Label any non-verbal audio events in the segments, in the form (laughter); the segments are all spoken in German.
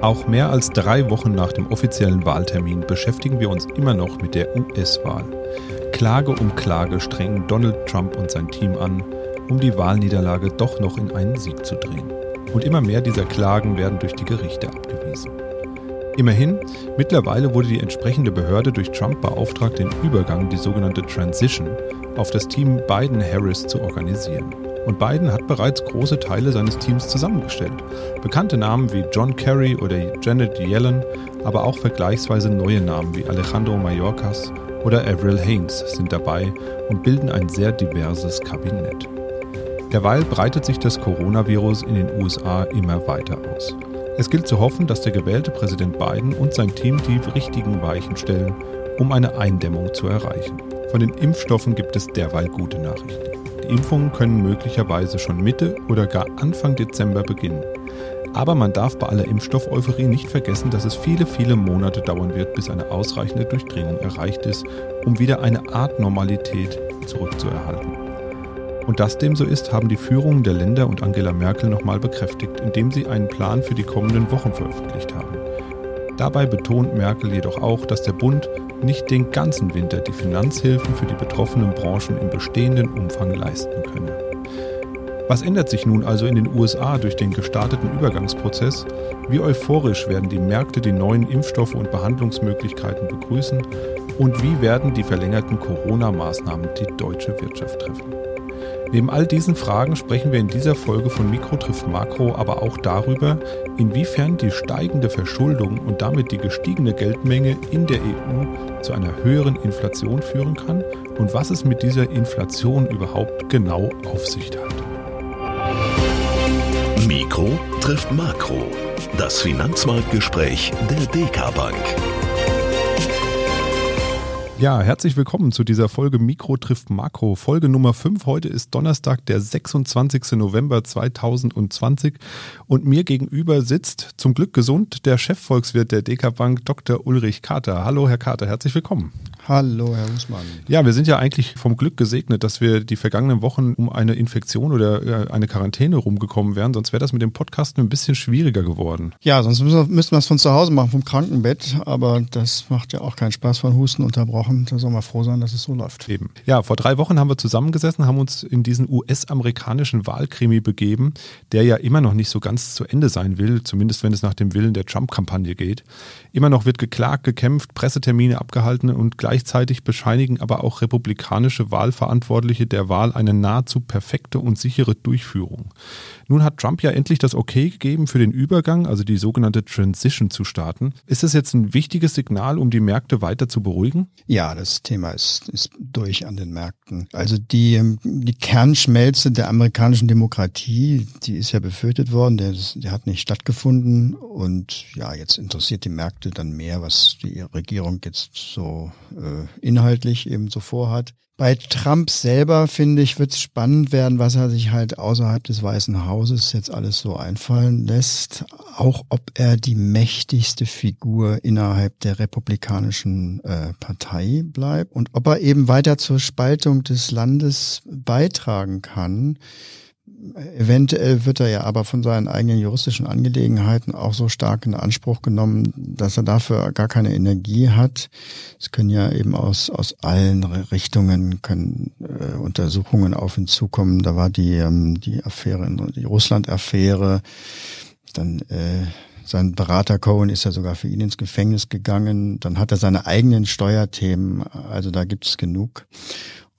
Auch mehr als drei Wochen nach dem offiziellen Wahltermin beschäftigen wir uns immer noch mit der US-Wahl. Klage um Klage strengen Donald Trump und sein Team an, um die Wahlniederlage doch noch in einen Sieg zu drehen. Und immer mehr dieser Klagen werden durch die Gerichte abgewiesen. Immerhin, mittlerweile wurde die entsprechende Behörde durch Trump beauftragt, den Übergang, die sogenannte Transition, auf das Team Biden-Harris zu organisieren. Und Biden hat bereits große Teile seines Teams zusammengestellt. Bekannte Namen wie John Kerry oder Janet Yellen, aber auch vergleichsweise neue Namen wie Alejandro Mayorkas oder Avril Haines sind dabei und bilden ein sehr diverses Kabinett. Derweil breitet sich das Coronavirus in den USA immer weiter aus. Es gilt zu hoffen, dass der gewählte Präsident Biden und sein Team die richtigen Weichen stellen, um eine Eindämmung zu erreichen. Von den Impfstoffen gibt es derweil gute Nachrichten. Impfungen können möglicherweise schon Mitte oder gar Anfang Dezember beginnen. Aber man darf bei aller Impfstoff-Euphorie nicht vergessen, dass es viele, viele Monate dauern wird, bis eine ausreichende Durchdringung erreicht ist, um wieder eine Art Normalität zurückzuerhalten. Und dass dem so ist, haben die Führungen der Länder und Angela Merkel nochmal bekräftigt, indem sie einen Plan für die kommenden Wochen veröffentlicht haben. Dabei betont Merkel jedoch auch, dass der Bund nicht den ganzen Winter die Finanzhilfen für die betroffenen Branchen im bestehenden Umfang leisten könne. Was ändert sich nun also in den USA durch den gestarteten Übergangsprozess? Wie euphorisch werden die Märkte die neuen Impfstoffe und Behandlungsmöglichkeiten begrüßen? Und wie werden die verlängerten Corona-Maßnahmen die deutsche Wirtschaft treffen? Neben all diesen Fragen sprechen wir in dieser Folge von Mikro trifft Makro aber auch darüber, inwiefern die steigende Verschuldung und damit die gestiegene Geldmenge in der EU zu einer höheren Inflation führen kann und was es mit dieser Inflation überhaupt genau auf sich hat. Mikro trifft Makro. Das Finanzmarktgespräch der DK Bank. Ja, herzlich willkommen zu dieser Folge Mikro trifft Makro. Folge Nummer 5. Heute ist Donnerstag, der 26. November 2020 und mir gegenüber sitzt zum Glück gesund der Chefvolkswirt der DK Bank, Dr. Ulrich Kater. Hallo, Herr Kater, herzlich willkommen. Hallo, Herr Husmann. Ja, wir sind ja eigentlich vom Glück gesegnet, dass wir die vergangenen Wochen um eine Infektion oder äh, eine Quarantäne rumgekommen wären. Sonst wäre das mit dem Podcast ein bisschen schwieriger geworden. Ja, sonst müssen wir es von zu Hause machen, vom Krankenbett. Aber das macht ja auch keinen Spaß von Husten unterbrochen. Da soll man froh sein, dass es so läuft. Eben. Ja, vor drei Wochen haben wir zusammengesessen, haben uns in diesen US-amerikanischen Wahlkrimi begeben, der ja immer noch nicht so ganz zu Ende sein will, zumindest wenn es nach dem Willen der Trump-Kampagne geht. Immer noch wird geklagt, gekämpft, Pressetermine abgehalten und gleich Gleichzeitig bescheinigen aber auch republikanische Wahlverantwortliche der Wahl eine nahezu perfekte und sichere Durchführung. Nun hat Trump ja endlich das Okay gegeben für den Übergang, also die sogenannte Transition zu starten. Ist das jetzt ein wichtiges Signal, um die Märkte weiter zu beruhigen? Ja, das Thema ist, ist durch an den Märkten. Also die, die Kernschmelze der amerikanischen Demokratie, die ist ja befürchtet worden, der, der hat nicht stattgefunden und ja, jetzt interessiert die Märkte dann mehr, was die Regierung jetzt so äh, inhaltlich eben so vorhat. Bei Trump selber, finde ich, wird es spannend werden, was er sich halt außerhalb des Weißen Hauses jetzt alles so einfallen lässt. Auch ob er die mächtigste Figur innerhalb der republikanischen äh, Partei bleibt und ob er eben weiter zur Spaltung des Landes beitragen kann. Eventuell wird er ja aber von seinen eigenen juristischen Angelegenheiten auch so stark in Anspruch genommen, dass er dafür gar keine Energie hat. Es können ja eben aus, aus allen Richtungen können äh, Untersuchungen auf ihn zukommen. Da war die, ähm, die Affäre, die Russland-Affäre, dann äh, sein Berater Cohen ist ja sogar für ihn ins Gefängnis gegangen. Dann hat er seine eigenen Steuerthemen. Also da gibt es genug.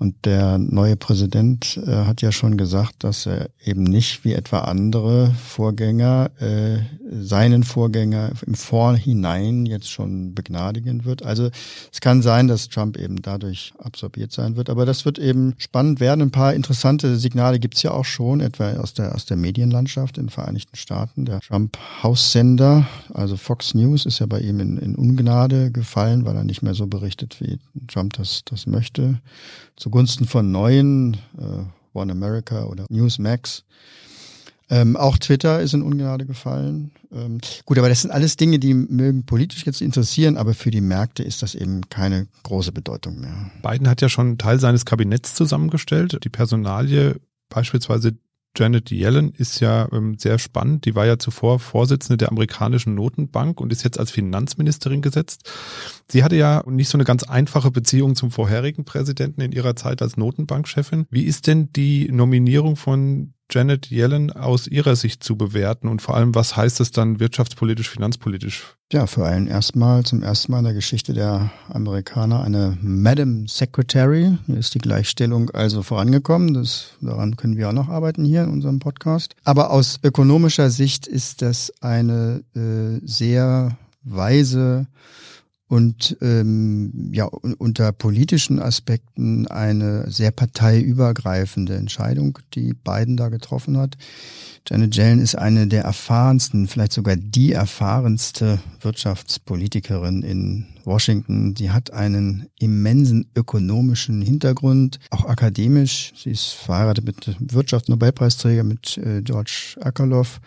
Und der neue Präsident äh, hat ja schon gesagt, dass er eben nicht wie etwa andere Vorgänger äh, seinen Vorgänger im Vorhinein jetzt schon begnadigen wird. Also es kann sein, dass Trump eben dadurch absorbiert sein wird. Aber das wird eben spannend werden. Ein paar interessante Signale gibt's ja auch schon, etwa aus der, aus der Medienlandschaft in den Vereinigten Staaten. Der Trump-Haussender, also Fox News, ist ja bei ihm in, in Ungnade gefallen, weil er nicht mehr so berichtet, wie Trump das, das möchte zugunsten von neuen, äh, One America oder Newsmax. Ähm, auch Twitter ist in Ungnade gefallen. Ähm, gut, aber das sind alles Dinge, die mögen politisch jetzt interessieren, aber für die Märkte ist das eben keine große Bedeutung mehr. Biden hat ja schon einen Teil seines Kabinetts zusammengestellt. Die Personalie beispielsweise Janet Yellen ist ja ähm, sehr spannend. Die war ja zuvor Vorsitzende der amerikanischen Notenbank und ist jetzt als Finanzministerin gesetzt. Sie hatte ja nicht so eine ganz einfache Beziehung zum vorherigen Präsidenten in ihrer Zeit als Notenbankchefin. Wie ist denn die Nominierung von Janet Yellen aus Ihrer Sicht zu bewerten und vor allem, was heißt es dann wirtschaftspolitisch, finanzpolitisch? Ja, für einen erstmal, zum ersten Mal in der Geschichte der Amerikaner eine Madam Secretary. Hier ist die Gleichstellung also vorangekommen. Das, daran können wir auch noch arbeiten hier in unserem Podcast. Aber aus ökonomischer Sicht ist das eine äh, sehr weise und ähm, ja unter politischen Aspekten eine sehr parteiübergreifende Entscheidung, die Biden da getroffen hat. Janet Yellen ist eine der erfahrensten, vielleicht sogar die erfahrenste Wirtschaftspolitikerin in Washington. Sie hat einen immensen ökonomischen Hintergrund, auch akademisch. Sie ist verheiratet mit Wirtschaftsnobelpreisträger, mit äh, George Akerlof,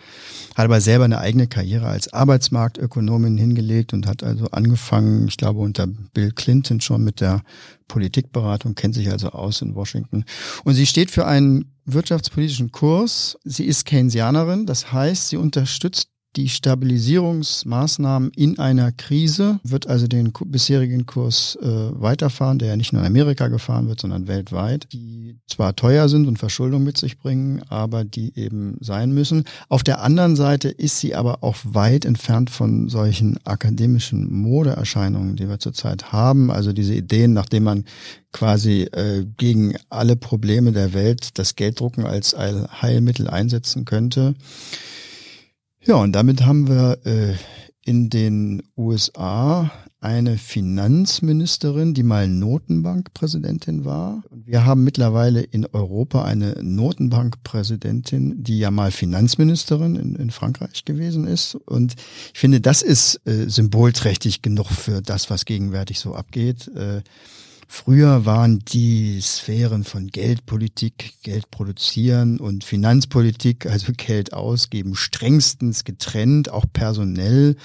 hat aber selber eine eigene Karriere als Arbeitsmarktökonomin hingelegt und hat also angefangen, ich glaube, unter Bill Clinton schon mit der Politikberatung, kennt sich also aus in Washington. Und sie steht für einen wirtschaftspolitischen Kurs. Sie ist Keynesianerin, das heißt, sie unterstützt die Stabilisierungsmaßnahmen in einer Krise, wird also den bisherigen Kurs äh, weiterfahren, der ja nicht nur in Amerika gefahren wird, sondern weltweit, die zwar teuer sind und Verschuldung mit sich bringen, aber die eben sein müssen. Auf der anderen Seite ist sie aber auch weit entfernt von solchen akademischen Modeerscheinungen, die wir zurzeit haben. Also diese Ideen, nachdem man quasi äh, gegen alle Probleme der Welt das Gelddrucken als Heilmittel einsetzen könnte. Ja, und damit haben wir äh, in den USA eine Finanzministerin, die mal Notenbankpräsidentin war. Wir haben mittlerweile in Europa eine Notenbankpräsidentin, die ja mal Finanzministerin in, in Frankreich gewesen ist. Und ich finde, das ist äh, symbolträchtig genug für das, was gegenwärtig so abgeht. Äh, Früher waren die Sphären von Geldpolitik, Geld produzieren und Finanzpolitik, also Geld ausgeben, strengstens getrennt, auch personell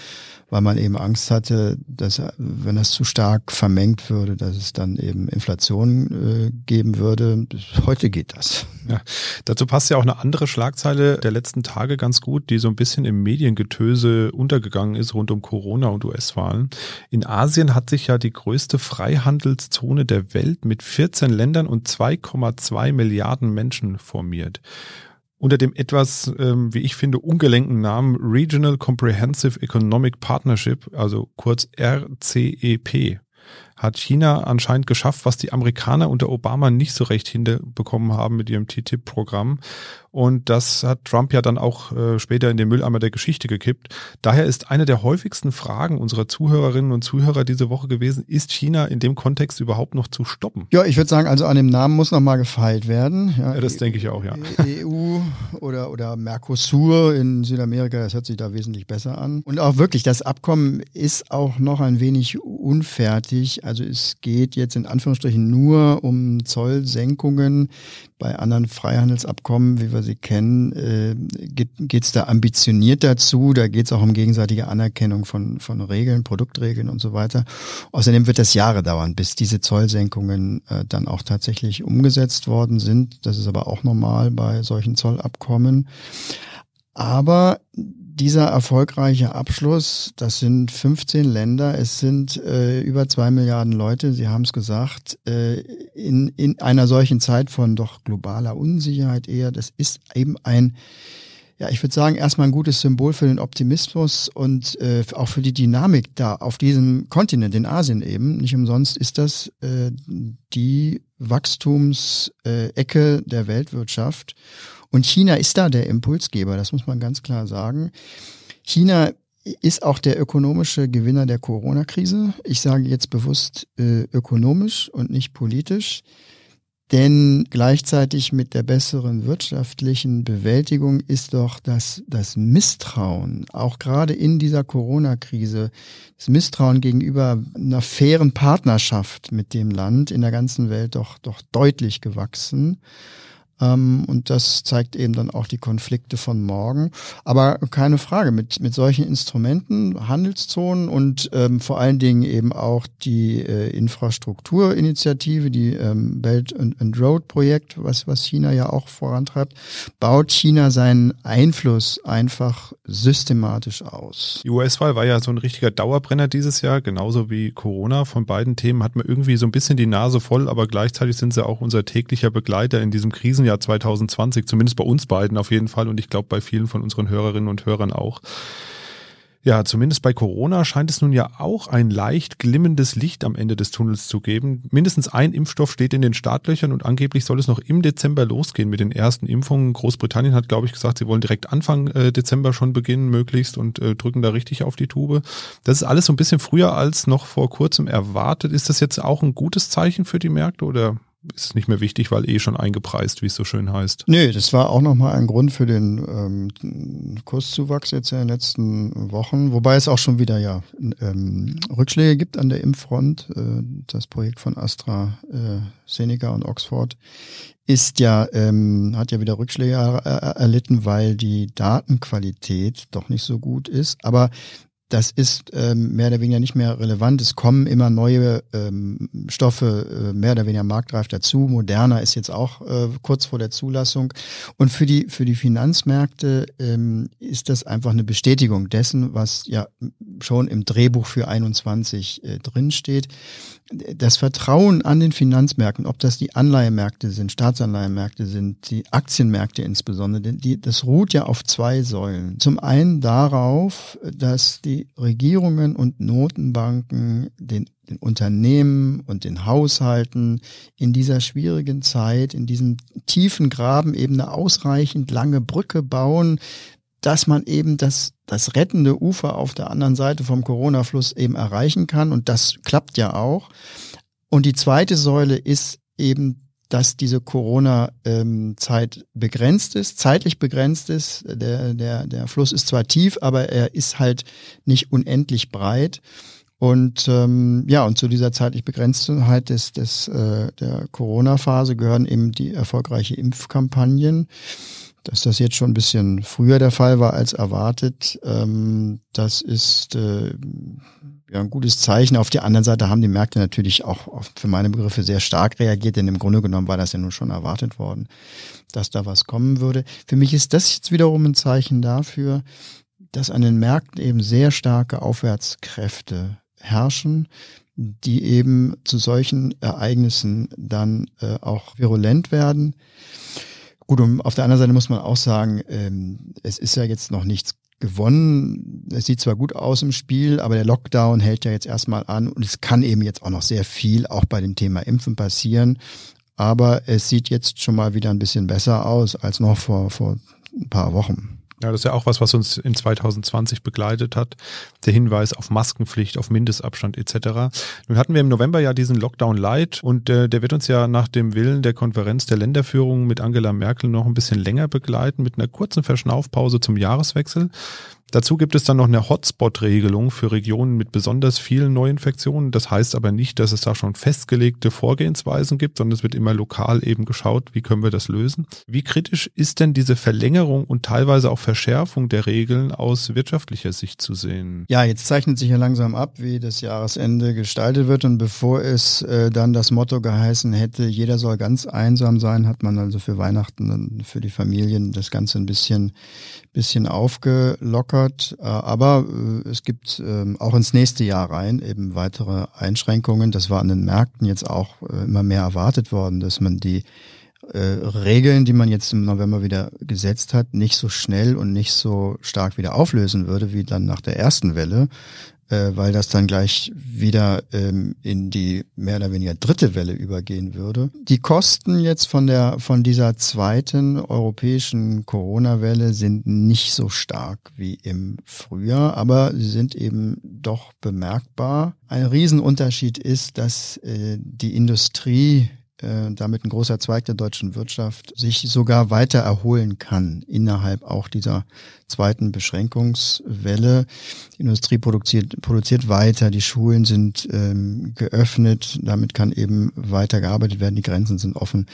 weil man eben Angst hatte, dass wenn das zu stark vermengt würde, dass es dann eben Inflation äh, geben würde. Heute geht das. Ja, dazu passt ja auch eine andere Schlagzeile der letzten Tage ganz gut, die so ein bisschen im Mediengetöse untergegangen ist rund um Corona und US-Wahlen. In Asien hat sich ja die größte Freihandelszone der Welt mit 14 Ländern und 2,2 Milliarden Menschen formiert unter dem etwas, ähm, wie ich finde, ungelenken Namen Regional Comprehensive Economic Partnership, also kurz RCEP hat China anscheinend geschafft, was die Amerikaner unter Obama nicht so recht hinbekommen haben mit ihrem TTIP-Programm. Und das hat Trump ja dann auch äh, später in den Mülleimer der Geschichte gekippt. Daher ist eine der häufigsten Fragen unserer Zuhörerinnen und Zuhörer diese Woche gewesen, ist China in dem Kontext überhaupt noch zu stoppen? Ja, ich würde sagen, also an dem Namen muss noch mal gefeilt werden. Ja, ja das denke ich auch, ja. EU oder, oder Mercosur in Südamerika, das hört sich da wesentlich besser an. Und auch wirklich, das Abkommen ist auch noch ein wenig unfertig. Also es geht jetzt in Anführungsstrichen nur um Zollsenkungen. Bei anderen Freihandelsabkommen, wie wir sie kennen, äh, geht es da ambitioniert dazu. Da geht es auch um gegenseitige Anerkennung von, von Regeln, Produktregeln und so weiter. Außerdem wird das Jahre dauern, bis diese Zollsenkungen äh, dann auch tatsächlich umgesetzt worden sind. Das ist aber auch normal bei solchen Zollabkommen. Aber dieser erfolgreiche Abschluss, das sind 15 Länder, es sind äh, über zwei Milliarden Leute, Sie haben es gesagt, äh, in, in einer solchen Zeit von doch globaler Unsicherheit eher, das ist eben ein, ja, ich würde sagen, erstmal ein gutes Symbol für den Optimismus und äh, auch für die Dynamik da auf diesem Kontinent, in Asien eben. Nicht umsonst ist das äh, die Wachstumsecke der Weltwirtschaft. Und China ist da der Impulsgeber, das muss man ganz klar sagen. China ist auch der ökonomische Gewinner der Corona-Krise. Ich sage jetzt bewusst äh, ökonomisch und nicht politisch. Denn gleichzeitig mit der besseren wirtschaftlichen Bewältigung ist doch das, das Misstrauen, auch gerade in dieser Corona-Krise, das Misstrauen gegenüber einer fairen Partnerschaft mit dem Land in der ganzen Welt doch, doch deutlich gewachsen. Ähm, und das zeigt eben dann auch die Konflikte von morgen. Aber keine Frage, mit, mit solchen Instrumenten, Handelszonen und ähm, vor allen Dingen eben auch die äh, Infrastrukturinitiative, die ähm, Belt and, and Road Projekt, was, was China ja auch vorantreibt, baut China seinen Einfluss einfach systematisch aus. Die US-Wahl war ja so ein richtiger Dauerbrenner dieses Jahr, genauso wie Corona. Von beiden Themen hat man irgendwie so ein bisschen die Nase voll, aber gleichzeitig sind sie auch unser täglicher Begleiter in diesem Krisenjahr 2020, zumindest bei uns beiden auf jeden Fall und ich glaube bei vielen von unseren Hörerinnen und Hörern auch. Ja, zumindest bei Corona scheint es nun ja auch ein leicht glimmendes Licht am Ende des Tunnels zu geben. Mindestens ein Impfstoff steht in den Startlöchern und angeblich soll es noch im Dezember losgehen mit den ersten Impfungen. Großbritannien hat, glaube ich, gesagt, sie wollen direkt Anfang äh, Dezember schon beginnen, möglichst, und äh, drücken da richtig auf die Tube. Das ist alles so ein bisschen früher als noch vor kurzem erwartet. Ist das jetzt auch ein gutes Zeichen für die Märkte oder ist nicht mehr wichtig, weil eh schon eingepreist, wie es so schön heißt. Nö, das war auch nochmal ein Grund für den ähm, Kurszuwachs jetzt in den letzten Wochen, wobei es auch schon wieder ja ähm, Rückschläge gibt an der Impffront. Äh, das Projekt von Astra, äh, Seneca und Oxford ist ja, ähm, hat ja wieder Rückschläge er, er, erlitten, weil die Datenqualität doch nicht so gut ist. Aber das ist ähm, mehr oder weniger nicht mehr relevant. Es kommen immer neue ähm, Stoffe äh, mehr oder weniger marktreif dazu. Moderna ist jetzt auch äh, kurz vor der Zulassung. Und für die für die Finanzmärkte ähm, ist das einfach eine Bestätigung dessen, was ja schon im Drehbuch für 21 äh, drinsteht das Vertrauen an den Finanzmärkten, ob das die Anleihemärkte sind, Staatsanleihenmärkte sind, die Aktienmärkte insbesondere, die, das ruht ja auf zwei Säulen. Zum einen darauf, dass die Regierungen und Notenbanken den, den Unternehmen und den Haushalten in dieser schwierigen Zeit, in diesem tiefen Graben eben eine ausreichend lange Brücke bauen, dass man eben das, das rettende Ufer auf der anderen Seite vom Corona-Fluss eben erreichen kann. Und das klappt ja auch. Und die zweite Säule ist eben, dass diese Corona-Zeit ähm, begrenzt ist, zeitlich begrenzt ist. Der, der, der Fluss ist zwar tief, aber er ist halt nicht unendlich breit. Und ähm, ja, und zu dieser zeitlich Begrenztheit des, des, äh, der Corona-Phase gehören eben die erfolgreiche Impfkampagnen dass das jetzt schon ein bisschen früher der Fall war als erwartet, ähm, das ist äh, ja, ein gutes Zeichen. Auf der anderen Seite haben die Märkte natürlich auch für meine Begriffe sehr stark reagiert, denn im Grunde genommen war das ja nun schon erwartet worden, dass da was kommen würde. Für mich ist das jetzt wiederum ein Zeichen dafür, dass an den Märkten eben sehr starke Aufwärtskräfte herrschen, die eben zu solchen Ereignissen dann äh, auch virulent werden. Gut, und auf der anderen Seite muss man auch sagen, ähm, es ist ja jetzt noch nichts gewonnen. Es sieht zwar gut aus im Spiel, aber der Lockdown hält ja jetzt erstmal an und es kann eben jetzt auch noch sehr viel auch bei dem Thema Impfen passieren. Aber es sieht jetzt schon mal wieder ein bisschen besser aus als noch vor, vor ein paar Wochen. Ja, das ist ja auch was, was uns in 2020 begleitet hat. Der Hinweis auf Maskenpflicht, auf Mindestabstand etc. Nun hatten wir im November ja diesen Lockdown Light und äh, der wird uns ja nach dem Willen der Konferenz der Länderführung mit Angela Merkel noch ein bisschen länger begleiten mit einer kurzen Verschnaufpause zum Jahreswechsel. Dazu gibt es dann noch eine Hotspot-Regelung für Regionen mit besonders vielen Neuinfektionen. Das heißt aber nicht, dass es da schon festgelegte Vorgehensweisen gibt, sondern es wird immer lokal eben geschaut, wie können wir das lösen. Wie kritisch ist denn diese Verlängerung und teilweise auch Verschärfung der Regeln aus wirtschaftlicher Sicht zu sehen? Ja, jetzt zeichnet sich ja langsam ab, wie das Jahresende gestaltet wird. Und bevor es äh, dann das Motto geheißen hätte, jeder soll ganz einsam sein, hat man also für Weihnachten und für die Familien das Ganze ein bisschen, bisschen aufgelockert gelockert, äh, aber äh, es gibt ähm, auch ins nächste Jahr rein eben weitere Einschränkungen. Das war an den Märkten jetzt auch äh, immer mehr erwartet worden, dass man die Regeln, die man jetzt im November wieder gesetzt hat, nicht so schnell und nicht so stark wieder auflösen würde wie dann nach der ersten Welle, äh, weil das dann gleich wieder ähm, in die mehr oder weniger dritte Welle übergehen würde. Die Kosten jetzt von der von dieser zweiten europäischen Corona-Welle sind nicht so stark wie im Frühjahr, aber sie sind eben doch bemerkbar. Ein Riesenunterschied ist, dass äh, die Industrie damit ein großer Zweig der deutschen Wirtschaft sich sogar weiter erholen kann innerhalb auch dieser zweiten Beschränkungswelle. Die Industrie produziert, produziert weiter, die Schulen sind ähm, geöffnet, damit kann eben weiter gearbeitet werden, die Grenzen sind offen.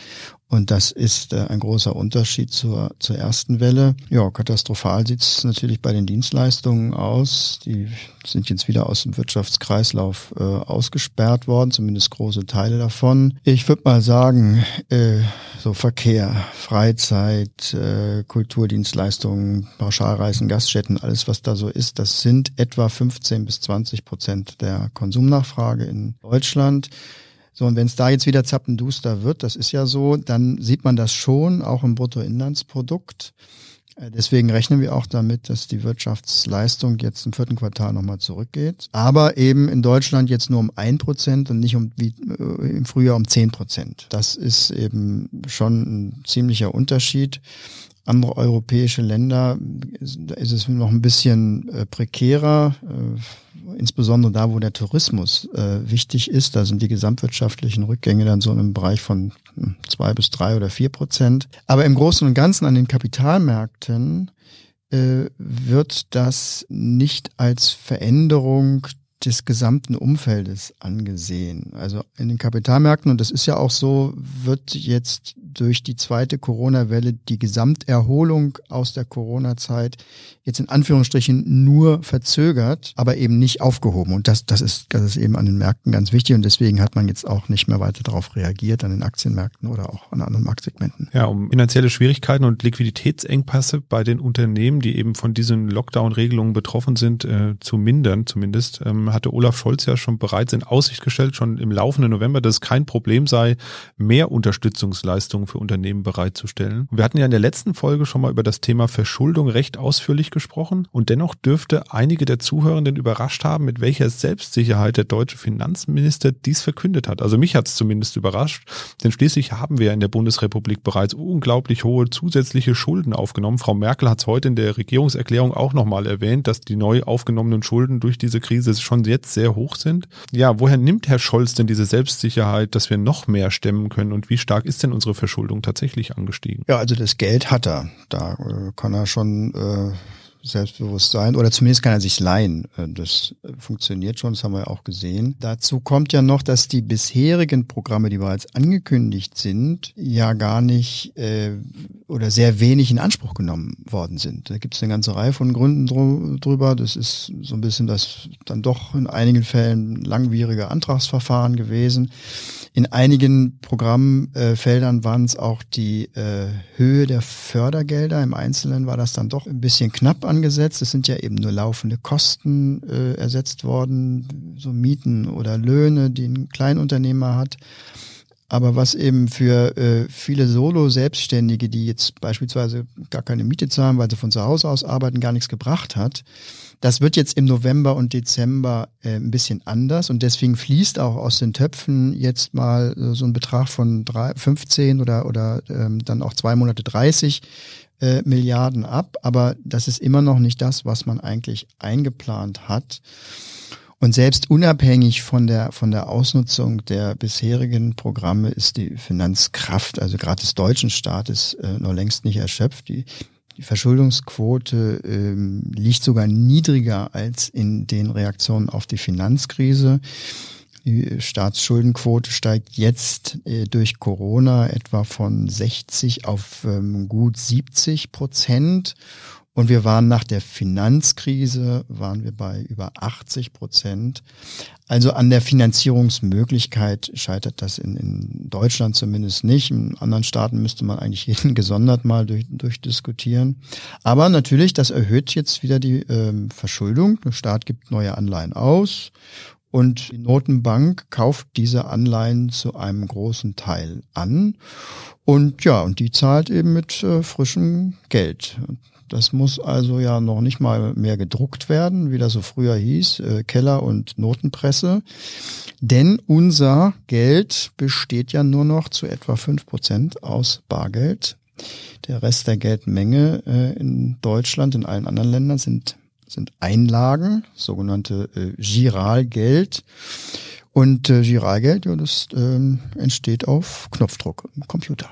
Und das ist äh, ein großer Unterschied zur, zur ersten Welle. Ja, katastrophal sieht es natürlich bei den Dienstleistungen aus. Die sind jetzt wieder aus dem Wirtschaftskreislauf äh, ausgesperrt worden, zumindest große Teile davon. Ich würde mal sagen, äh, so Verkehr, Freizeit, äh, Kulturdienstleistungen, Pauschalreisen, Gaststätten, alles was da so ist, das sind etwa 15 bis 20 Prozent der Konsumnachfrage in Deutschland. So, und wenn es da jetzt wieder zappenduster wird, das ist ja so, dann sieht man das schon auch im Bruttoinlandsprodukt. Äh, deswegen rechnen wir auch damit, dass die Wirtschaftsleistung jetzt im vierten Quartal nochmal zurückgeht. Aber eben in Deutschland jetzt nur um ein Prozent und nicht um wie äh, im Frühjahr um zehn Prozent. Das ist eben schon ein ziemlicher Unterschied andere europäische Länder, ist es noch ein bisschen äh, prekärer, äh, insbesondere da, wo der Tourismus äh, wichtig ist. Da sind die gesamtwirtschaftlichen Rückgänge dann so im Bereich von hm, zwei bis drei oder vier Prozent. Aber im Großen und Ganzen an den Kapitalmärkten äh, wird das nicht als Veränderung des gesamten Umfeldes angesehen. Also in den Kapitalmärkten, und das ist ja auch so, wird jetzt durch die zweite Corona-Welle die Gesamterholung aus der Corona-Zeit jetzt in Anführungsstrichen nur verzögert, aber eben nicht aufgehoben. Und das, das, ist, das ist eben an den Märkten ganz wichtig. Und deswegen hat man jetzt auch nicht mehr weiter darauf reagiert, an den Aktienmärkten oder auch an anderen Marktsegmenten. Ja, um finanzielle Schwierigkeiten und Liquiditätsengpässe bei den Unternehmen, die eben von diesen Lockdown-Regelungen betroffen sind, äh, zu mindern zumindest, ähm, hatte Olaf Scholz ja schon bereits in Aussicht gestellt, schon im laufenden November, dass es kein Problem sei, mehr Unterstützungsleistungen für Unternehmen bereitzustellen. Wir hatten ja in der letzten Folge schon mal über das Thema Verschuldung recht ausführlich gesprochen und dennoch dürfte einige der Zuhörenden überrascht haben, mit welcher Selbstsicherheit der deutsche Finanzminister dies verkündet hat. Also mich hat es zumindest überrascht, denn schließlich haben wir in der Bundesrepublik bereits unglaublich hohe zusätzliche Schulden aufgenommen. Frau Merkel hat es heute in der Regierungserklärung auch nochmal erwähnt, dass die neu aufgenommenen Schulden durch diese Krise schon jetzt sehr hoch sind. Ja, woher nimmt Herr Scholz denn diese Selbstsicherheit, dass wir noch mehr stemmen können und wie stark ist denn unsere Verschuldung tatsächlich angestiegen? Ja, also das Geld hat er. Da äh, kann er schon äh, Selbstbewusstsein oder zumindest kann er sich leihen. Äh, das funktioniert schon, das haben wir auch gesehen. Dazu kommt ja noch, dass die bisherigen Programme, die bereits angekündigt sind, ja gar nicht äh, oder sehr wenig in Anspruch genommen worden sind. Da gibt es eine ganze Reihe von Gründen drüber. Das ist so ein bisschen das dann doch in einigen Fällen langwierige Antragsverfahren gewesen. In einigen Programmfeldern waren es auch die äh, Höhe der Fördergelder. Im Einzelnen war das dann doch ein bisschen knapp angesetzt. Es sind ja eben nur laufende Kosten äh, ersetzt worden, so Mieten oder Löhne, die ein Kleinunternehmer hat. Aber was eben für äh, viele Solo-Selbstständige, die jetzt beispielsweise gar keine Miete zahlen, weil sie von zu Hause aus arbeiten, gar nichts gebracht hat, das wird jetzt im November und Dezember äh, ein bisschen anders und deswegen fließt auch aus den Töpfen jetzt mal äh, so ein Betrag von drei, 15 oder, oder ähm, dann auch zwei Monate 30 äh, Milliarden ab. Aber das ist immer noch nicht das, was man eigentlich eingeplant hat. Und selbst unabhängig von der, von der Ausnutzung der bisherigen Programme ist die Finanzkraft, also gerade des deutschen Staates, äh, noch längst nicht erschöpft. Die die Verschuldungsquote ähm, liegt sogar niedriger als in den Reaktionen auf die Finanzkrise. Die Staatsschuldenquote steigt jetzt äh, durch Corona etwa von 60 auf ähm, gut 70 Prozent. Und wir waren nach der Finanzkrise, waren wir bei über 80 Prozent. Also an der Finanzierungsmöglichkeit scheitert das in, in Deutschland zumindest nicht. In anderen Staaten müsste man eigentlich jeden (laughs) gesondert mal durch, durchdiskutieren. Aber natürlich, das erhöht jetzt wieder die ähm, Verschuldung. Der Staat gibt neue Anleihen aus und die Notenbank kauft diese Anleihen zu einem großen Teil an. Und ja, und die zahlt eben mit äh, frischem Geld. Das muss also ja noch nicht mal mehr gedruckt werden, wie das so früher hieß, äh, Keller und Notenpresse. Denn unser Geld besteht ja nur noch zu etwa fünf Prozent aus Bargeld. Der Rest der Geldmenge äh, in Deutschland, in allen anderen Ländern sind, sind Einlagen, sogenannte äh, Giralgeld. Und äh, Giralgeld, ja, das ähm, entsteht auf Knopfdruck im Computer.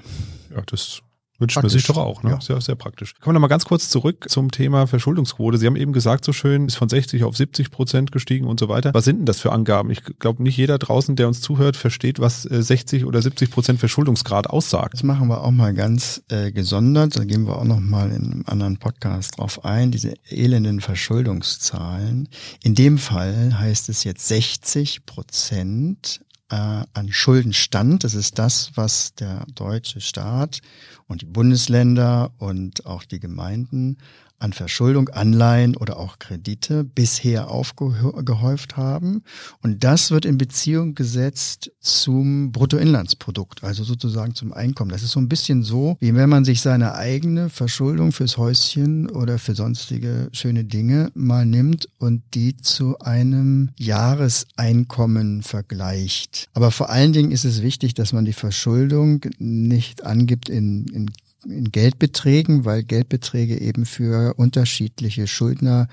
Ja, das Wünscht man sich doch auch, ne? Ja. Sehr, sehr praktisch. Kommen wir nochmal ganz kurz zurück zum Thema Verschuldungsquote. Sie haben eben gesagt, so schön, ist von 60 auf 70 Prozent gestiegen und so weiter. Was sind denn das für Angaben? Ich glaube, nicht jeder draußen, der uns zuhört, versteht, was 60 äh, oder 70 Prozent Verschuldungsgrad aussagt. Das machen wir auch mal ganz äh, gesondert. Da gehen wir auch nochmal in einem anderen Podcast drauf ein. Diese elenden Verschuldungszahlen. In dem Fall heißt es jetzt 60 Prozent äh, an Schuldenstand. Das ist das, was der deutsche Staat und die Bundesländer und auch die Gemeinden an Verschuldung, Anleihen oder auch Kredite bisher aufgehäuft haben. Und das wird in Beziehung gesetzt zum Bruttoinlandsprodukt, also sozusagen zum Einkommen. Das ist so ein bisschen so, wie wenn man sich seine eigene Verschuldung fürs Häuschen oder für sonstige schöne Dinge mal nimmt und die zu einem Jahreseinkommen vergleicht. Aber vor allen Dingen ist es wichtig, dass man die Verschuldung nicht angibt in, in in Geldbeträgen, weil Geldbeträge eben für unterschiedliche Schuldner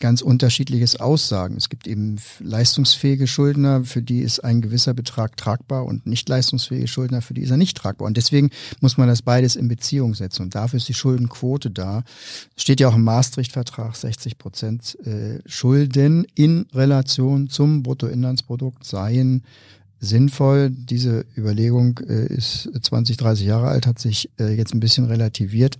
ganz unterschiedliches aussagen. Es gibt eben leistungsfähige Schuldner, für die ist ein gewisser Betrag tragbar und nicht leistungsfähige Schuldner, für die ist er nicht tragbar. Und deswegen muss man das beides in Beziehung setzen. Und dafür ist die Schuldenquote da. Steht ja auch im Maastricht-Vertrag 60 Prozent äh, Schulden in Relation zum Bruttoinlandsprodukt seien sinnvoll. Diese Überlegung äh, ist 20, 30 Jahre alt, hat sich äh, jetzt ein bisschen relativiert.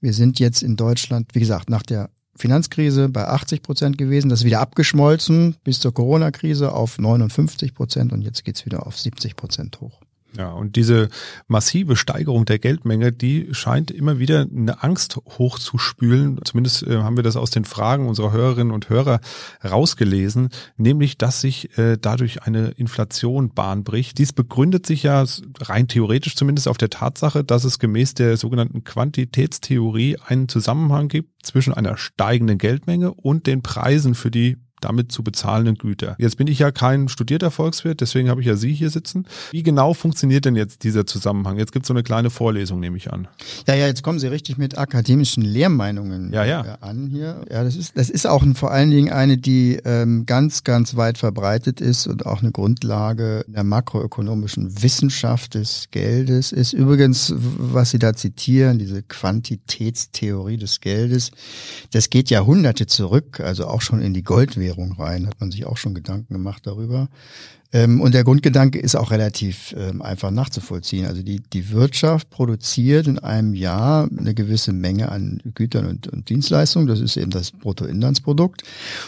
Wir sind jetzt in Deutschland, wie gesagt, nach der Finanzkrise bei 80 Prozent gewesen, das ist wieder abgeschmolzen bis zur Corona-Krise auf 59 Prozent und jetzt geht's wieder auf 70 Prozent hoch. Ja, und diese massive Steigerung der Geldmenge, die scheint immer wieder eine Angst hochzuspülen. Zumindest äh, haben wir das aus den Fragen unserer Hörerinnen und Hörer rausgelesen, nämlich, dass sich äh, dadurch eine Inflation Bahn bricht. Dies begründet sich ja rein theoretisch zumindest auf der Tatsache, dass es gemäß der sogenannten Quantitätstheorie einen Zusammenhang gibt zwischen einer steigenden Geldmenge und den Preisen für die damit zu bezahlenden Güter. Jetzt bin ich ja kein studierter Volkswirt, deswegen habe ich ja Sie hier sitzen. Wie genau funktioniert denn jetzt dieser Zusammenhang? Jetzt gibt es so eine kleine Vorlesung, nehme ich an. Ja, ja, jetzt kommen Sie richtig mit akademischen Lehrmeinungen ja, ja. Äh, an hier. Ja, das ist, das ist auch ein, vor allen Dingen eine, die ähm, ganz, ganz weit verbreitet ist und auch eine Grundlage der makroökonomischen Wissenschaft des Geldes ist. Übrigens, was Sie da zitieren, diese Quantitätstheorie des Geldes, das geht Jahrhunderte zurück, also auch schon in die Goldwährung Währung rein, hat man sich auch schon Gedanken gemacht darüber. Ähm, und der Grundgedanke ist auch relativ ähm, einfach nachzuvollziehen. Also die, die Wirtschaft produziert in einem Jahr eine gewisse Menge an Gütern und, und Dienstleistungen. Das ist eben das Bruttoinlandsprodukt.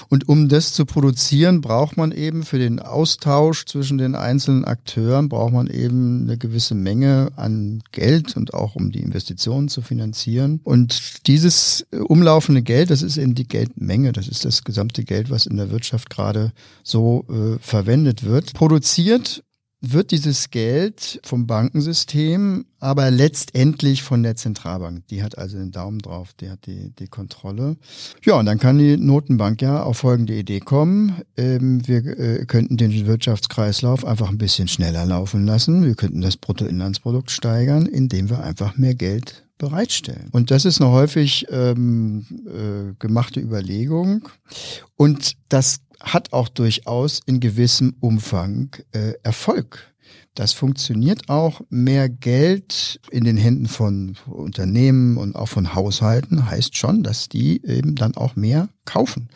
Und um das zu produzieren, braucht man eben für den Austausch zwischen den einzelnen Akteuren, braucht man eben eine gewisse Menge an Geld und auch um die Investitionen zu finanzieren. Und dieses umlaufende Geld, das ist eben die Geldmenge. Das ist das gesamte Geld, was in der Wirtschaft gerade so äh, verwendet wird produziert wird dieses Geld vom Bankensystem, aber letztendlich von der Zentralbank. Die hat also den Daumen drauf, die hat die, die Kontrolle. Ja, und dann kann die Notenbank ja auf folgende Idee kommen. Ähm, wir äh, könnten den Wirtschaftskreislauf einfach ein bisschen schneller laufen lassen. Wir könnten das Bruttoinlandsprodukt steigern, indem wir einfach mehr Geld bereitstellen. Und das ist eine häufig ähm, äh, gemachte Überlegung. Und das hat auch durchaus in gewissem Umfang äh, Erfolg. Das funktioniert auch. Mehr Geld in den Händen von Unternehmen und auch von Haushalten heißt schon, dass die eben dann auch mehr kaufen.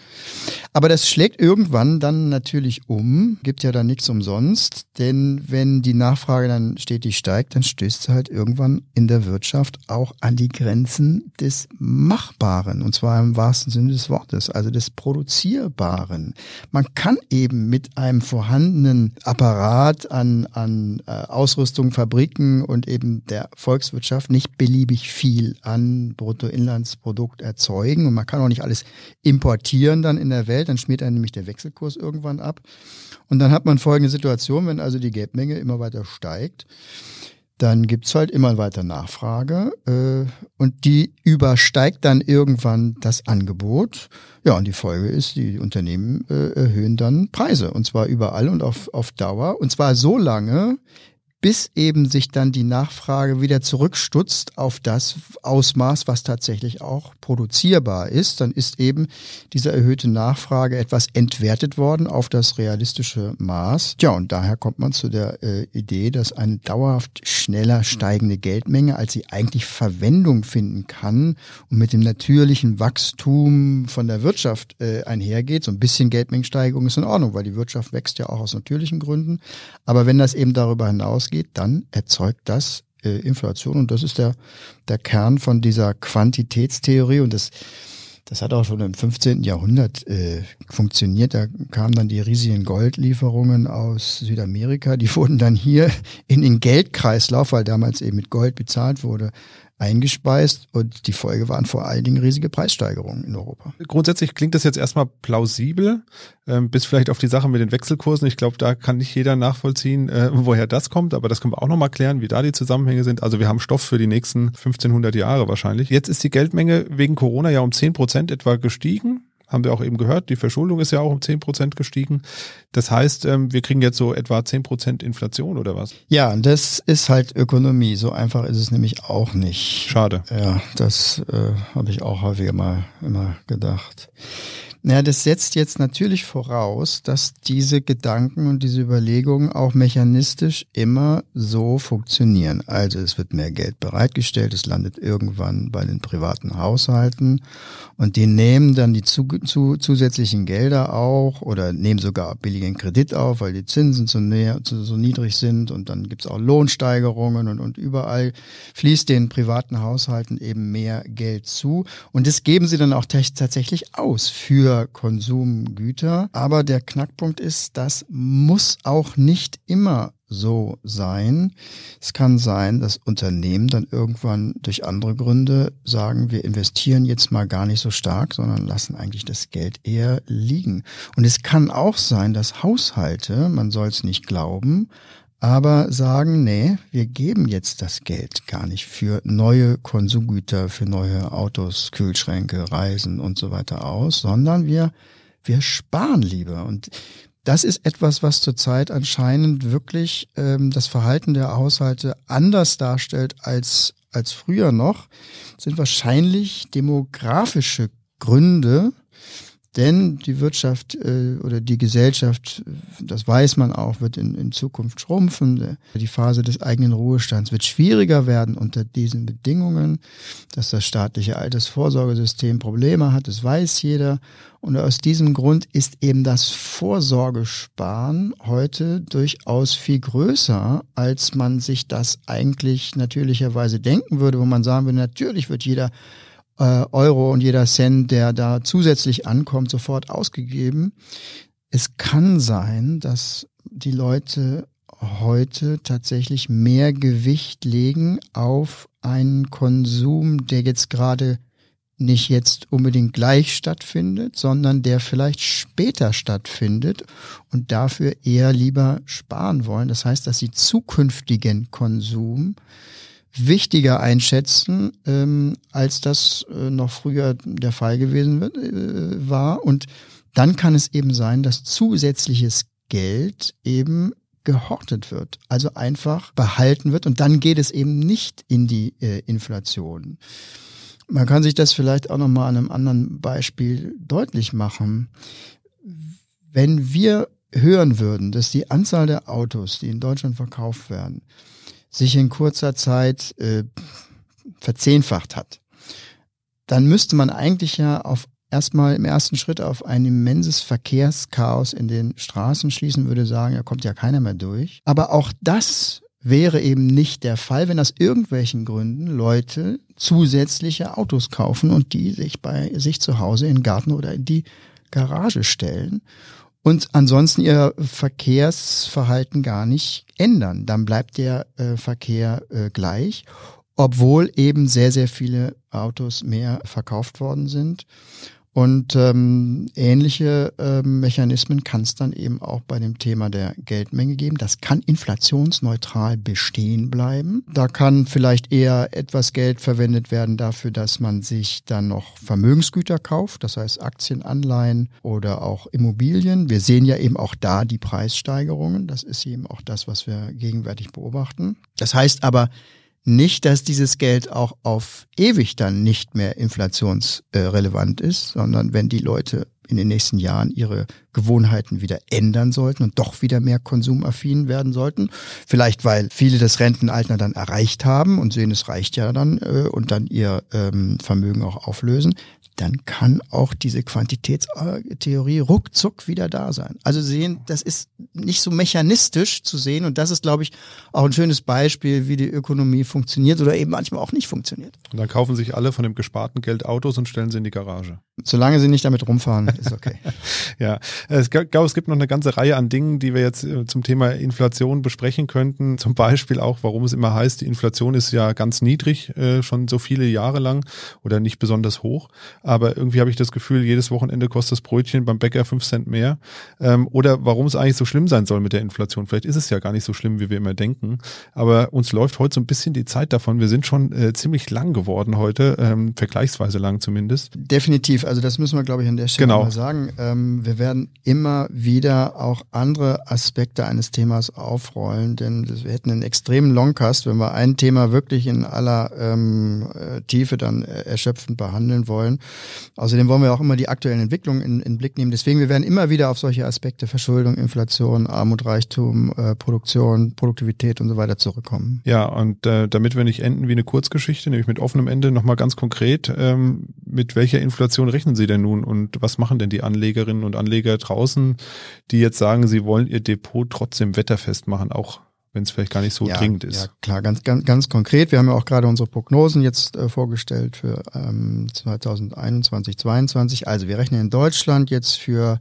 Aber das schlägt irgendwann dann natürlich um, gibt ja dann nichts umsonst, denn wenn die Nachfrage dann stetig steigt, dann stößt sie halt irgendwann in der Wirtschaft auch an die Grenzen des Machbaren, und zwar im wahrsten Sinne des Wortes, also des Produzierbaren. Man kann eben mit einem vorhandenen Apparat an, an äh, Ausrüstung, Fabriken und eben der Volkswirtschaft nicht beliebig viel an Bruttoinlandsprodukt erzeugen und man kann auch nicht alles im importieren dann in der Welt, dann schmiert dann nämlich der Wechselkurs irgendwann ab. Und dann hat man folgende Situation, wenn also die Geldmenge immer weiter steigt, dann gibt's halt immer weiter Nachfrage äh, und die übersteigt dann irgendwann das Angebot. Ja, und die Folge ist, die Unternehmen äh, erhöhen dann Preise und zwar überall und auf, auf Dauer und zwar so lange, bis eben sich dann die Nachfrage wieder zurückstutzt auf das Ausmaß, was tatsächlich auch produzierbar ist. Dann ist eben diese erhöhte Nachfrage etwas entwertet worden auf das realistische Maß. Ja, und daher kommt man zu der äh, Idee, dass eine dauerhaft schneller steigende Geldmenge, als sie eigentlich Verwendung finden kann und mit dem natürlichen Wachstum von der Wirtschaft äh, einhergeht. So ein bisschen Geldmengensteigerung ist in Ordnung, weil die Wirtschaft wächst ja auch aus natürlichen Gründen. Aber wenn das eben darüber hinaus ausgeht, dann erzeugt das äh, Inflation. Und das ist der, der Kern von dieser Quantitätstheorie. Und das, das hat auch schon im 15. Jahrhundert äh, funktioniert. Da kamen dann die riesigen Goldlieferungen aus Südamerika. Die (laughs) wurden dann hier in den Geldkreislauf, weil damals eben mit Gold bezahlt wurde, eingespeist und die Folge waren vor allen Dingen riesige Preissteigerungen in Europa. Grundsätzlich klingt das jetzt erstmal plausibel, ähm, bis vielleicht auf die Sache mit den Wechselkursen. Ich glaube, da kann nicht jeder nachvollziehen, äh, (laughs) woher das kommt, aber das können wir auch nochmal klären, wie da die Zusammenhänge sind. Also wir haben Stoff für die nächsten 1500 Jahre wahrscheinlich. Jetzt ist die Geldmenge wegen Corona ja um 10 Prozent etwa gestiegen haben wir auch eben gehört, die Verschuldung ist ja auch um zehn Prozent gestiegen. Das heißt, ähm, wir kriegen jetzt so etwa zehn Prozent Inflation oder was? Ja, das ist halt Ökonomie. So einfach ist es nämlich auch nicht. Schade. Ja, das äh, habe ich auch häufiger mal immer gedacht. Naja, das setzt jetzt natürlich voraus, dass diese Gedanken und diese Überlegungen auch mechanistisch immer so funktionieren. Also es wird mehr Geld bereitgestellt, es landet irgendwann bei den privaten Haushalten und die nehmen dann die zu, zu, zusätzlichen Gelder auch oder nehmen sogar billigen Kredit auf, weil die Zinsen zu, näher, zu, so niedrig sind und dann gibt's auch Lohnsteigerungen und, und überall fließt den privaten Haushalten eben mehr Geld zu und das geben sie dann auch tatsächlich aus für für Konsumgüter. Aber der Knackpunkt ist, das muss auch nicht immer so sein. Es kann sein, dass Unternehmen dann irgendwann durch andere Gründe sagen, wir investieren jetzt mal gar nicht so stark, sondern lassen eigentlich das Geld eher liegen. Und es kann auch sein, dass Haushalte, man soll es nicht glauben, aber sagen, nee, wir geben jetzt das Geld gar nicht für neue Konsumgüter, für neue Autos, Kühlschränke, Reisen und so weiter aus, sondern wir, wir sparen lieber. Und das ist etwas, was zurzeit anscheinend wirklich ähm, das Verhalten der Haushalte anders darstellt als, als früher noch, sind wahrscheinlich demografische Gründe, denn die Wirtschaft äh, oder die Gesellschaft, das weiß man auch, wird in, in Zukunft schrumpfen. Die Phase des eigenen Ruhestands wird schwieriger werden unter diesen Bedingungen, dass das staatliche Altersvorsorgesystem Probleme hat, das weiß jeder. Und aus diesem Grund ist eben das Vorsorgesparen heute durchaus viel größer, als man sich das eigentlich natürlicherweise denken würde, wo man sagen würde, natürlich wird jeder äh, Euro und jeder Cent, der da zusätzlich ankommt, sofort ausgegeben. Es kann sein, dass die Leute heute tatsächlich mehr Gewicht legen auf einen Konsum, der jetzt gerade nicht jetzt unbedingt gleich stattfindet, sondern der vielleicht später stattfindet und dafür eher lieber sparen wollen. Das heißt, dass sie zukünftigen Konsum wichtiger einschätzen, ähm, als das äh, noch früher der Fall gewesen wird, äh, war. Und dann kann es eben sein, dass zusätzliches Geld eben gehortet wird, also einfach behalten wird und dann geht es eben nicht in die äh, Inflation. Man kann sich das vielleicht auch nochmal an einem anderen Beispiel deutlich machen. Wenn wir hören würden, dass die Anzahl der Autos, die in Deutschland verkauft werden, sich in kurzer Zeit äh, verzehnfacht hat, dann müsste man eigentlich ja auf erstmal im ersten Schritt auf ein immenses Verkehrschaos in den Straßen schließen, würde sagen, da kommt ja keiner mehr durch. Aber auch das wäre eben nicht der Fall, wenn aus irgendwelchen Gründen Leute zusätzliche Autos kaufen und die sich bei sich zu Hause in den Garten oder in die Garage stellen und ansonsten ihr Verkehrsverhalten gar nicht ändern. Dann bleibt der äh, Verkehr äh, gleich, obwohl eben sehr, sehr viele Autos mehr verkauft worden sind. Und ähm, ähnliche ähm, Mechanismen kann es dann eben auch bei dem Thema der Geldmenge geben. Das kann inflationsneutral bestehen bleiben. Da kann vielleicht eher etwas Geld verwendet werden dafür, dass man sich dann noch Vermögensgüter kauft, das heißt Aktien, Anleihen oder auch Immobilien. Wir sehen ja eben auch da die Preissteigerungen. Das ist eben auch das, was wir gegenwärtig beobachten. Das heißt aber, nicht, dass dieses Geld auch auf ewig dann nicht mehr inflationsrelevant ist, sondern wenn die Leute in den nächsten Jahren ihre Gewohnheiten wieder ändern sollten und doch wieder mehr konsumaffin werden sollten. Vielleicht, weil viele das Rentenalter dann erreicht haben und sehen, es reicht ja dann äh, und dann ihr ähm, Vermögen auch auflösen dann kann auch diese Quantitätstheorie ruckzuck wieder da sein. Also sehen, das ist nicht so mechanistisch zu sehen und das ist, glaube ich, auch ein schönes Beispiel, wie die Ökonomie funktioniert oder eben manchmal auch nicht funktioniert. Und dann kaufen sich alle von dem gesparten Geld Autos und stellen sie in die Garage. Solange sie nicht damit rumfahren, ist okay. (laughs) ja, ich glaube, es gibt noch eine ganze Reihe an Dingen, die wir jetzt äh, zum Thema Inflation besprechen könnten. (laughs) Zum Beispiel auch, warum es immer heißt, die Inflation ist ja ganz niedrig, äh, schon so viele Jahre lang oder nicht besonders hoch aber irgendwie habe ich das Gefühl, jedes Wochenende kostet das Brötchen beim Bäcker fünf Cent mehr. Ähm, oder warum es eigentlich so schlimm sein soll mit der Inflation. Vielleicht ist es ja gar nicht so schlimm, wie wir immer denken. Aber uns läuft heute so ein bisschen die Zeit davon. Wir sind schon äh, ziemlich lang geworden heute, ähm, vergleichsweise lang zumindest. Definitiv. Also das müssen wir, glaube ich, an der Stelle genau. mal sagen. Ähm, wir werden immer wieder auch andere Aspekte eines Themas aufrollen, denn wir hätten einen extremen Longcast, wenn wir ein Thema wirklich in aller ähm, äh, Tiefe dann äh, erschöpfend behandeln wollen. Außerdem wollen wir auch immer die aktuellen Entwicklungen in, in Blick nehmen. Deswegen, wir werden immer wieder auf solche Aspekte Verschuldung, Inflation, Armut, Reichtum, äh, Produktion, Produktivität und so weiter zurückkommen. Ja, und äh, damit wir nicht enden wie eine Kurzgeschichte, nämlich mit offenem Ende, nochmal ganz konkret, ähm, mit welcher Inflation rechnen Sie denn nun und was machen denn die Anlegerinnen und Anleger draußen, die jetzt sagen, sie wollen ihr Depot trotzdem wetterfest machen, auch wenn es vielleicht gar nicht so ja, dringend ist. Ja, klar, ganz, ganz, ganz konkret. Wir haben ja auch gerade unsere Prognosen jetzt äh, vorgestellt für ähm, 2021, 2022. Also wir rechnen in Deutschland jetzt für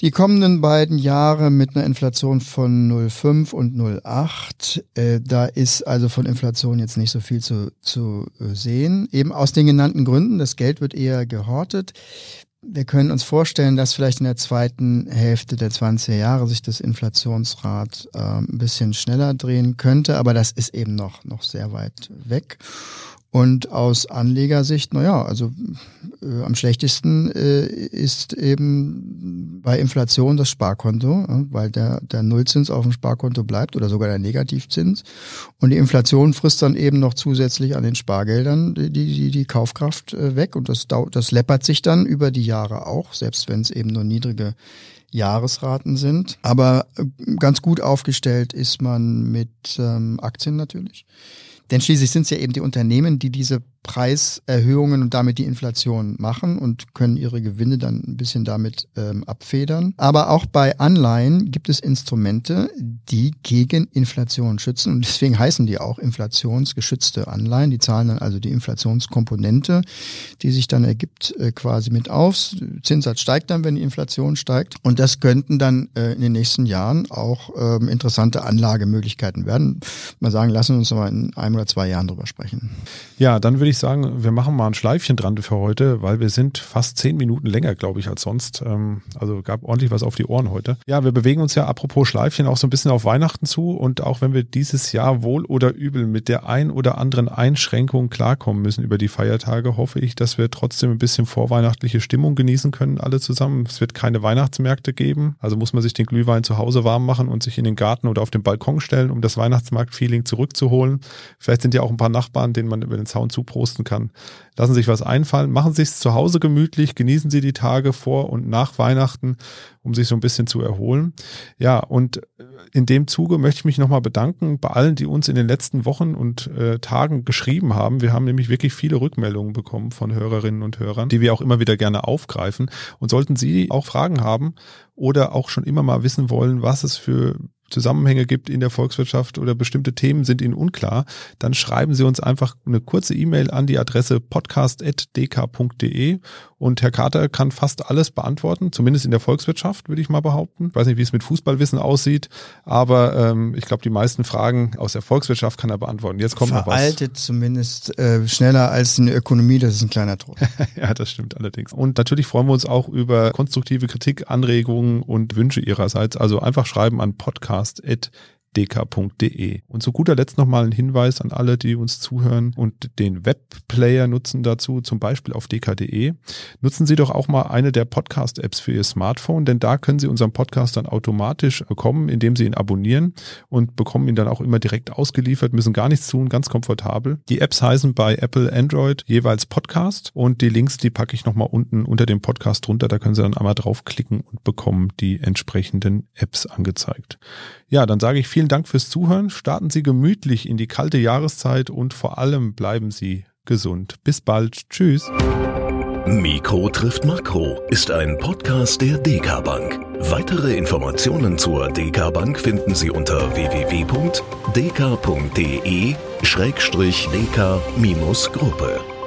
die kommenden beiden Jahre mit einer Inflation von 0,5 und 0,8. Äh, da ist also von Inflation jetzt nicht so viel zu, zu äh, sehen. Eben aus den genannten Gründen. Das Geld wird eher gehortet wir können uns vorstellen, dass vielleicht in der zweiten Hälfte der 20er Jahre sich das Inflationsrad äh, ein bisschen schneller drehen könnte, aber das ist eben noch, noch sehr weit weg. Und aus Anlegersicht, naja, also äh, am schlechtesten äh, ist eben bei Inflation das Sparkonto, weil der, der Nullzins auf dem Sparkonto bleibt oder sogar der Negativzins. Und die Inflation frisst dann eben noch zusätzlich an den Spargeldern die, die, die Kaufkraft äh, weg. Und das, das läppert sich dann über die Jahre auch, selbst wenn es eben nur niedrige Jahresraten sind. Aber äh, ganz gut aufgestellt ist man mit ähm, Aktien natürlich. Denn schließlich sind es ja eben die Unternehmen, die diese Preiserhöhungen und damit die Inflation machen und können ihre Gewinne dann ein bisschen damit ähm, abfedern. Aber auch bei Anleihen gibt es Instrumente, die gegen Inflation schützen und deswegen heißen die auch inflationsgeschützte Anleihen. Die zahlen dann also die Inflationskomponente, die sich dann ergibt, äh, quasi mit auf. Zinssatz steigt dann, wenn die Inflation steigt und das könnten dann äh, in den nächsten Jahren auch ähm, interessante Anlagemöglichkeiten werden. Mal sagen, lassen wir uns mal in einem oder zwei Jahren drüber sprechen. Ja, dann würde ich sagen, wir machen mal ein Schleifchen dran für heute, weil wir sind fast zehn Minuten länger, glaube ich, als sonst. Ähm, also gab ordentlich was auf die Ohren heute. Ja, wir bewegen uns ja apropos Schleifchen auch so ein bisschen auf Weihnachten zu und auch wenn wir dieses Jahr wohl oder übel mit der ein oder anderen Einschränkung klarkommen müssen über die Feiertage, hoffe ich, dass wir trotzdem ein bisschen vorweihnachtliche Stimmung genießen können, alle zusammen. Es wird keine Weihnachtsmärkte geben, also muss man sich den Glühwein zu Hause warm machen und sich in den Garten oder auf den Balkon stellen, um das Weihnachtsmarkt-Feeling zurückzuholen. Vielleicht sind ja auch ein paar Nachbarn, denen man über den Zaun zuprost posten kann. Lassen Sie sich was einfallen, machen Sie es zu Hause gemütlich, genießen Sie die Tage vor und nach Weihnachten, um sich so ein bisschen zu erholen. Ja, und in dem Zuge möchte ich mich nochmal bedanken bei allen, die uns in den letzten Wochen und äh, Tagen geschrieben haben. Wir haben nämlich wirklich viele Rückmeldungen bekommen von Hörerinnen und Hörern, die wir auch immer wieder gerne aufgreifen. Und sollten Sie auch Fragen haben oder auch schon immer mal wissen wollen, was es für Zusammenhänge gibt in der Volkswirtschaft oder bestimmte Themen sind Ihnen unklar, dann schreiben Sie uns einfach eine kurze E-Mail an die Adresse podcast.dk.de Und Herr Carter kann fast alles beantworten, zumindest in der Volkswirtschaft, würde ich mal behaupten. Ich weiß nicht, wie es mit Fußballwissen aussieht, aber ähm, ich glaube, die meisten Fragen aus der Volkswirtschaft kann er beantworten. Jetzt kommt Veraltet noch was. Veraltet zumindest äh, schneller als in der Ökonomie, das ist ein kleiner Tod. (laughs) ja, das stimmt allerdings. Und natürlich freuen wir uns auch über konstruktive Kritik, Anregungen und Wünsche Ihrerseits. Also einfach schreiben an podcast@ dk.de. Und zu guter Letzt nochmal ein Hinweis an alle, die uns zuhören und den Webplayer nutzen dazu, zum Beispiel auf dk.de. Nutzen Sie doch auch mal eine der Podcast-Apps für Ihr Smartphone, denn da können Sie unseren Podcast dann automatisch bekommen, indem Sie ihn abonnieren und bekommen ihn dann auch immer direkt ausgeliefert, müssen gar nichts tun, ganz komfortabel. Die Apps heißen bei Apple Android jeweils Podcast und die Links, die packe ich nochmal unten unter dem Podcast drunter, da können Sie dann einmal draufklicken und bekommen die entsprechenden Apps angezeigt. Ja, dann sage ich vielen Dank fürs Zuhören. Starten Sie gemütlich in die kalte Jahreszeit und vor allem bleiben Sie gesund. Bis bald. Tschüss. Mikro trifft Makro ist ein Podcast der DK Bank. Weitere Informationen zur DK Bank finden Sie unter www.dk.de-dk-gruppe.